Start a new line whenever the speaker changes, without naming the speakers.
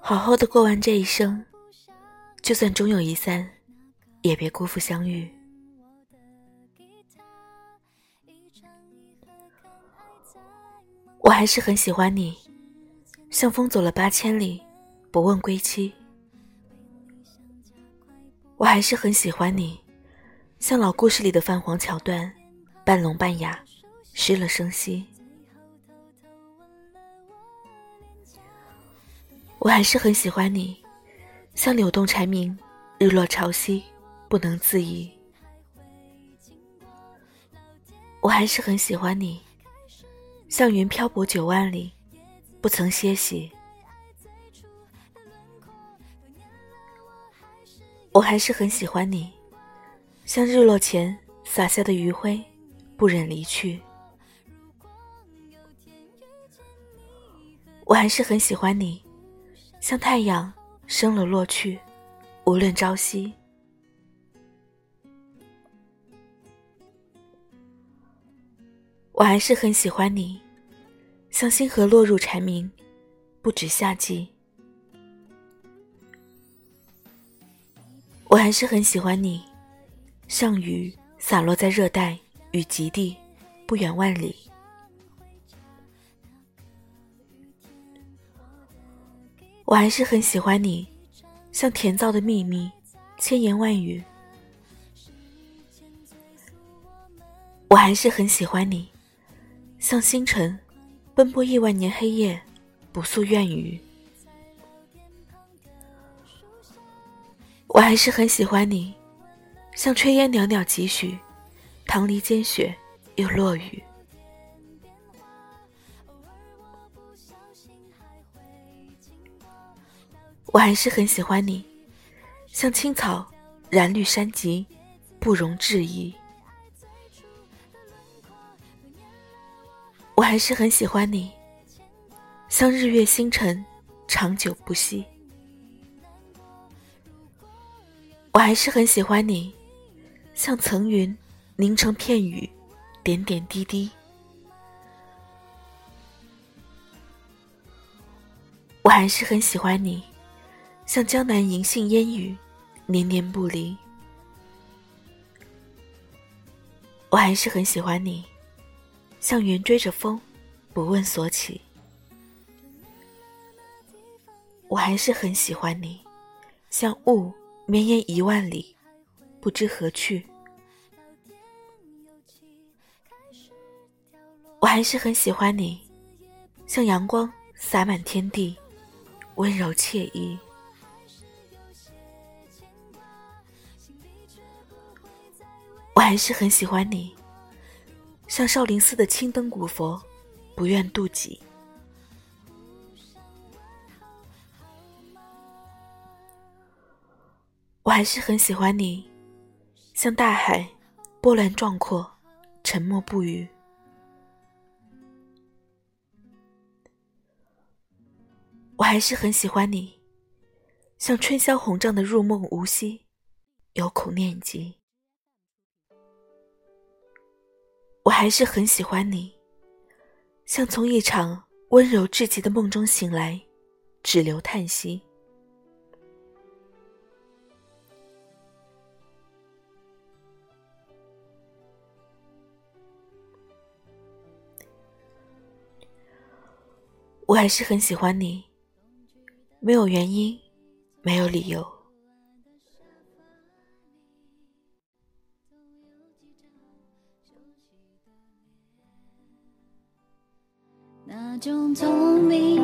好好的过完这一生，就算终有一散，也别辜负相遇。我还是很喜欢你，像风走了八千里，不问归期。我还是很喜欢你，像老故事里的泛黄桥段，半聋半哑，失了声息。我还是很喜欢你，像柳动蝉鸣，日落潮汐，不能自已。我还是很喜欢你，像云漂泊九万里，不曾歇息。我还是很喜欢你，像日落前洒下的余晖，不忍离去。我还是很喜欢你。像太阳升了落去，无论朝夕。我还是很喜欢你，像星河落入蝉鸣，不止夏季。我还是很喜欢你，像雨洒落在热带与极地，不远万里。我还是很喜欢你，像甜皂的秘密，千言万语。我还是很喜欢你，像星辰，奔波亿万年黑夜，不诉怨语。我还是很喜欢你，像炊烟袅袅几许，棠梨间雪又落雨。我还是很喜欢你，像青草染绿山脊，不容置疑。我还是很喜欢你，像日月星辰，长久不息。我还是很喜欢你，像层云凝成片雨，点点滴滴。我还是很喜欢你。像江南银杏烟雨，年年不离。我还是很喜欢你，像云追着风，不问所起。我还是很喜欢你，像雾绵延一万里，不知何去。我还是很喜欢你，像阳光洒满天地，温柔惬意。我还是很喜欢你，像少林寺的青灯古佛，不愿渡己。我还是很喜欢你，像大海，波澜壮阔，沉默不语。我还是很喜欢你，像春宵红帐的入梦无息，有苦念及。我还是很喜欢你，像从一场温柔至极的梦中醒来，只留叹息。我还是很喜欢你，没有原因，没有理由。种聪明。